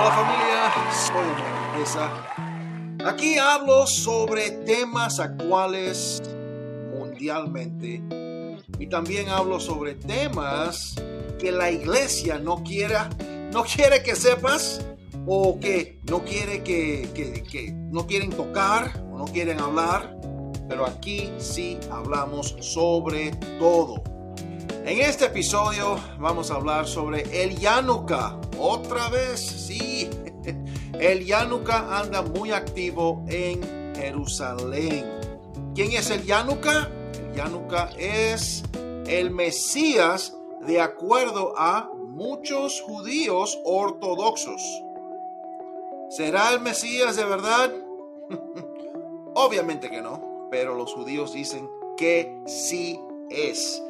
Hola familia, soy Mesa. Aquí hablo sobre temas actuales mundialmente y también hablo sobre temas que la iglesia no quiera, no quiere que sepas o que no quiere que, que, que no quieren tocar o no quieren hablar, pero aquí sí hablamos sobre todo. En este episodio vamos a hablar sobre el Yanuka. Otra vez, sí. El Yanuka anda muy activo en Jerusalén. ¿Quién es el Yanuka? El Yanuka es el Mesías de acuerdo a muchos judíos ortodoxos. ¿Será el Mesías de verdad? Obviamente que no, pero los judíos dicen que sí es.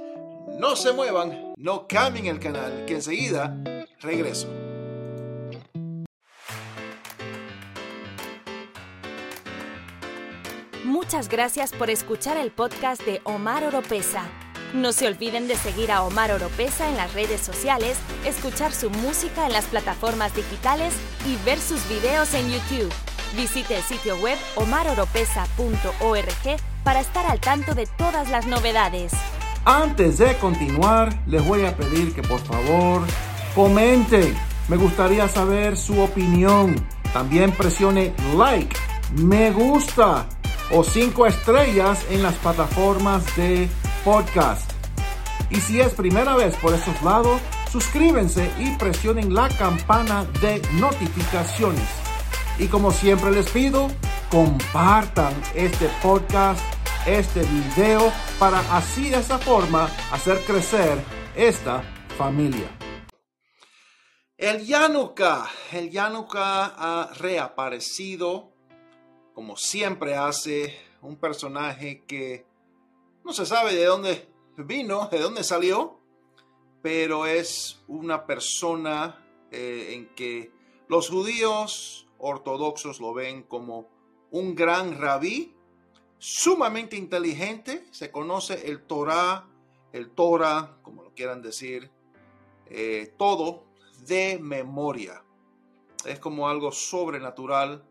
No se muevan, no cambien el canal, que enseguida regreso. Muchas gracias por escuchar el podcast de Omar Oropesa. No se olviden de seguir a Omar Oropesa en las redes sociales, escuchar su música en las plataformas digitales y ver sus videos en YouTube. Visite el sitio web omaroropesa.org para estar al tanto de todas las novedades. Antes de continuar, les voy a pedir que por favor comenten. Me gustaría saber su opinión. También presione like, me gusta o cinco estrellas en las plataformas de podcast. Y si es primera vez por estos lados, suscríbanse y presionen la campana de notificaciones. Y como siempre les pido, compartan este podcast, este video, para así de esa forma hacer crecer esta familia. El Yanuka, el Yanuka ha reaparecido como siempre hace un personaje que no se sabe de dónde vino, de dónde salió, pero es una persona eh, en que los judíos ortodoxos lo ven como un gran rabí, sumamente inteligente, se conoce el Torah, el Torah, como lo quieran decir, eh, todo de memoria. Es como algo sobrenatural,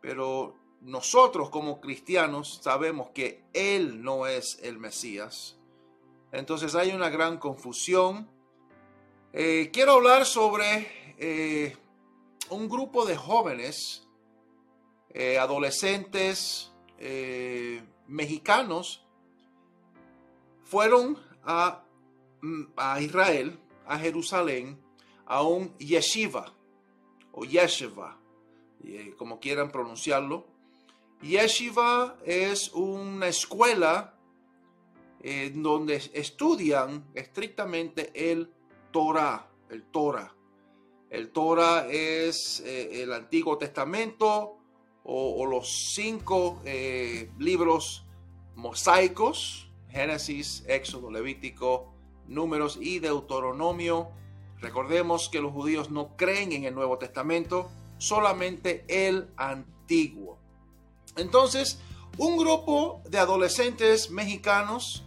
pero nosotros como cristianos sabemos que Él no es el Mesías. Entonces hay una gran confusión. Eh, quiero hablar sobre eh, un grupo de jóvenes, eh, adolescentes mexicanos, fueron a, a Israel, a Jerusalén, a un yeshiva o yeshiva, como quieran pronunciarlo Yeshiva es una escuela eh, donde estudian estrictamente el Torah, el Torah. El Torah es eh, el Antiguo Testamento o, los cinco eh, libros mosaicos, Génesis, Éxodo, Levítico, Números y Deuteronomio. Recordemos que los judíos no creen en el Nuevo Testamento, solamente el Antiguo. Entonces, un grupo de adolescentes mexicanos,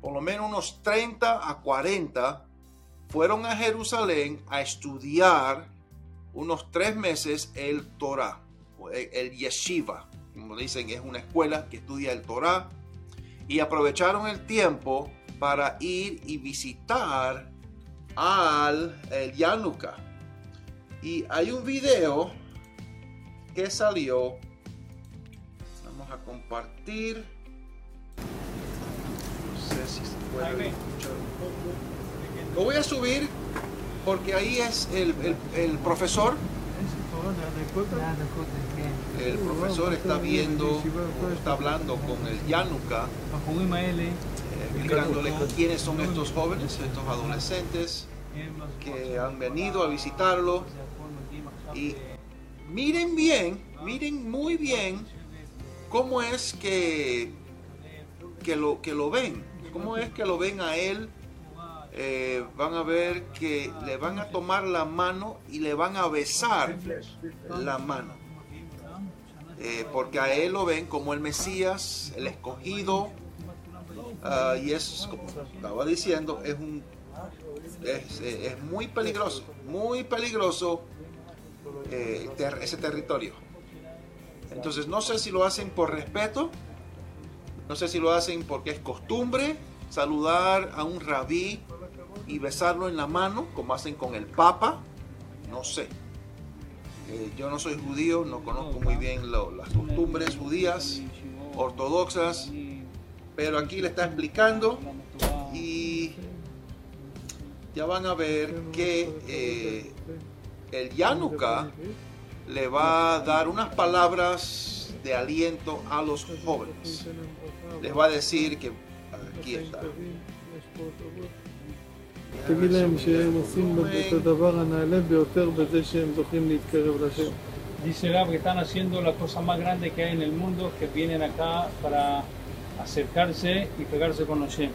por lo menos unos 30 a 40, fueron a Jerusalén a estudiar unos tres meses el Torah, el yeshiva. Como dicen, es una escuela que estudia el Torah. Y aprovecharon el tiempo para ir y visitar al el Yanuka. Y hay un video que salió compartir. No sé si se puede escuchar Lo voy a subir porque ahí es el, el, profesor. El profesor está viendo, está hablando con el Yanuka, eh, explicándole quiénes son estos jóvenes, estos adolescentes que han venido a visitarlo. Y miren bien, miren muy bien ¿Cómo es que, que, lo, que lo ven? ¿Cómo es que lo ven a él? Eh, van a ver que le van a tomar la mano y le van a besar la mano. Eh, porque a él lo ven como el Mesías, el escogido. Ah, y es, como estaba diciendo, es, un, es, es muy peligroso, muy peligroso eh, ese territorio. Entonces no sé si lo hacen por respeto, no sé si lo hacen porque es costumbre saludar a un rabí y besarlo en la mano, como hacen con el Papa, no sé. Eh, yo no soy judío, no conozco muy bien las costumbres judías, ortodoxas, pero aquí le está explicando y ya van a ver que eh, el Yanuka le va a dar unas palabras de aliento a los jóvenes. Les va a decir que aquí está. Dice Rab que están haciendo la cosa más grande que hay en el mundo, que vienen acá para acercarse y pegarse con Hashem.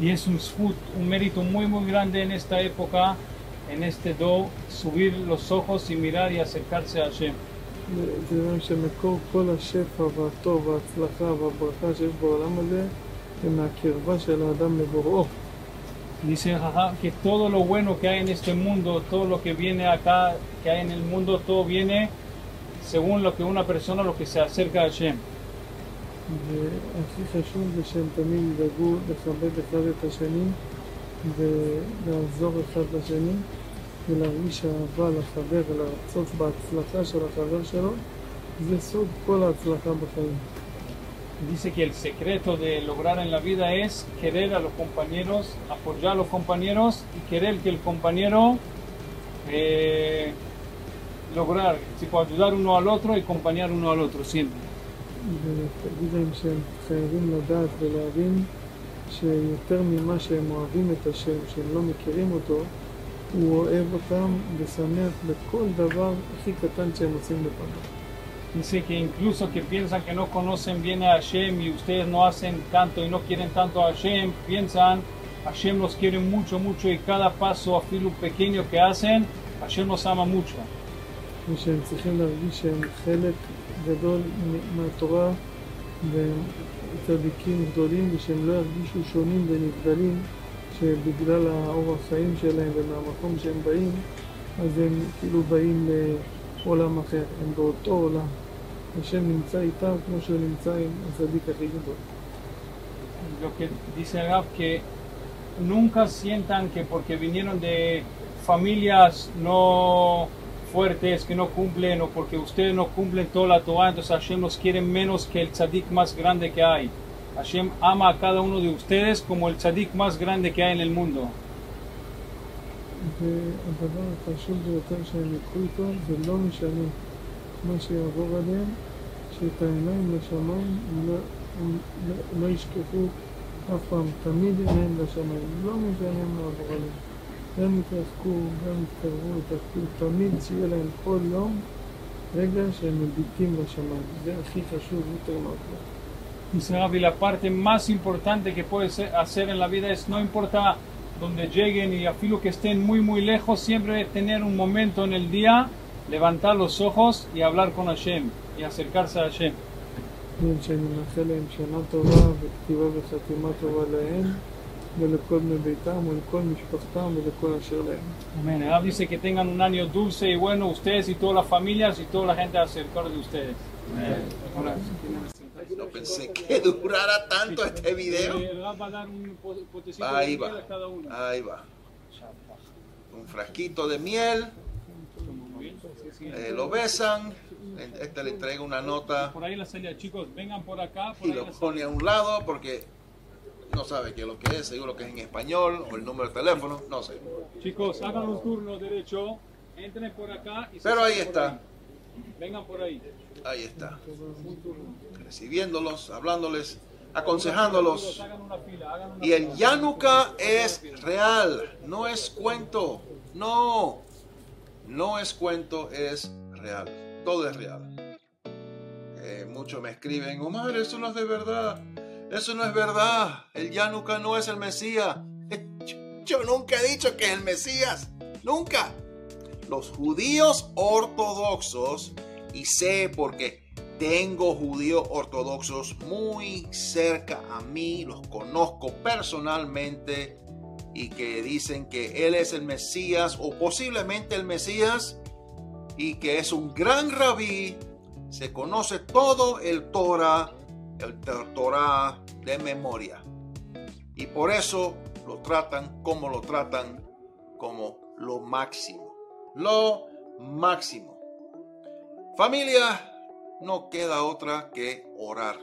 Y es un un mérito muy muy grande en esta época, en este do, subir los ojos y mirar y acercarse a Hashem. Dice que todo lo bueno que hay en este mundo, todo lo que viene acá, que hay en el mundo, todo viene según lo que una persona, lo que se acerca a Hashem. והכי חשוב זה שהם תמיד ידאגו לכבד אחד את השני ולעזור אחד לשני ולהרגיש אהבה לחבר ולרצות בהצלחה של החבר שלו זה סוד כל ההצלחה בחיים. Dice que el secreto de lograr en la vida es querer a los compañeros, apoyar a los compañeros y querer que el compañero eh, lograr, tipo, ayudar uno al otro y acompañar uno al otro siempre. ותגיד להם שהם חייבים לדעת ולהבין שיותר ממה שהם אוהבים את השם, שהם לא מכירים אותו, הוא אוהב אותם ושמח בכל דבר הכי קטן שהם עושים לפניו. Dice que incluso que piensan que no conocen bien a Hashem y ustedes no hacen tanto y no quieren tanto a Hashem, piensan Hashem los quiere mucho, mucho y cada paso, a filo pequeño que hacen, Hashem los ama mucho. ושהם צריכים להרגיש שהם חלק גדול מהתורה והם צדיקים גדולים ושהם לא ירגישו שונים ונבדלים שבגלל האורח חיים שלהם ומהמקום שהם באים אז הם כאילו באים לעולם אחר, הם באותו עולם. השם נמצא איתם כמו שהוא נמצא עם הצדיק הכי גדול. Lo que dice Rab que nunca sientan que porque vinieron de familias no fuertes que no cumplen o porque ustedes no cumplen toda la Torah, entonces Hashem los quiere menos que el tzadik más grande que hay. Hashem ama a cada uno de ustedes como el tzadik más grande que hay en el mundo. גם יתרחקו, גם יתקרבו, יתרחקו, תמיד שיהיה להם כל יום רגע שהם מביטים לשמיים. זה הכי חשוב יותר מהכל. Dice Gaby, la parte más importante que puedes hacer en la vida es no importa donde lleguen y a filo que estén muy muy lejos, siempre tener un momento en el día, levantar los ojos y hablar con Hashem y acercarse a Hashem. שאני מאחל להם שנה טובה וכתיבה וחתימה טובה להם Amén. dice que tengan un año dulce y bueno ustedes y todas las familias y toda la gente alrededor de ustedes. No pensé que durara tanto este video. Ahí va. Ahí va. Un frasquito de miel. Eh, lo besan. Este le entrega una nota. Por ahí la salida, chicos, vengan por acá. y lo pone a un lado porque no sabe qué es lo que es, seguro que es en español o el número de teléfono, no sé. Chicos, hagan un turno derecho, entren por acá y Pero ahí está. Vengan por ahí. Ahí está. Recibiéndolos, hablándoles, aconsejándolos. Y el Yanuka es real, no es cuento. No, no es cuento, es real. Todo es real. Eh, muchos me escriben, Omar, eso no es de verdad. Eso no es verdad. El Yanuka no es el Mesías. Yo nunca he dicho que es el Mesías. Nunca. Los judíos ortodoxos, y sé porque tengo judíos ortodoxos muy cerca a mí, los conozco personalmente y que dicen que Él es el Mesías o posiblemente el Mesías y que es un gran rabí, se conoce todo el Torah, el Torah de memoria. Y por eso lo tratan como lo tratan, como lo máximo. Lo máximo. Familia, no queda otra que orar.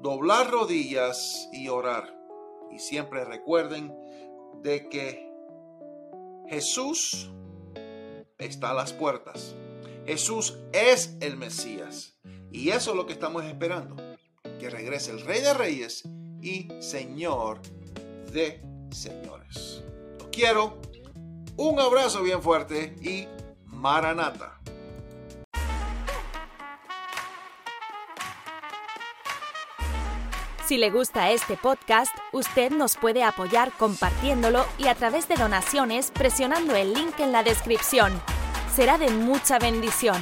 Doblar rodillas y orar. Y siempre recuerden de que Jesús está a las puertas. Jesús es el Mesías. Y eso es lo que estamos esperando. Que regrese el Rey de Reyes y Señor de Señores. Los quiero. Un abrazo bien fuerte y Maranata. Si le gusta este podcast, usted nos puede apoyar compartiéndolo y a través de donaciones presionando el link en la descripción. Será de mucha bendición.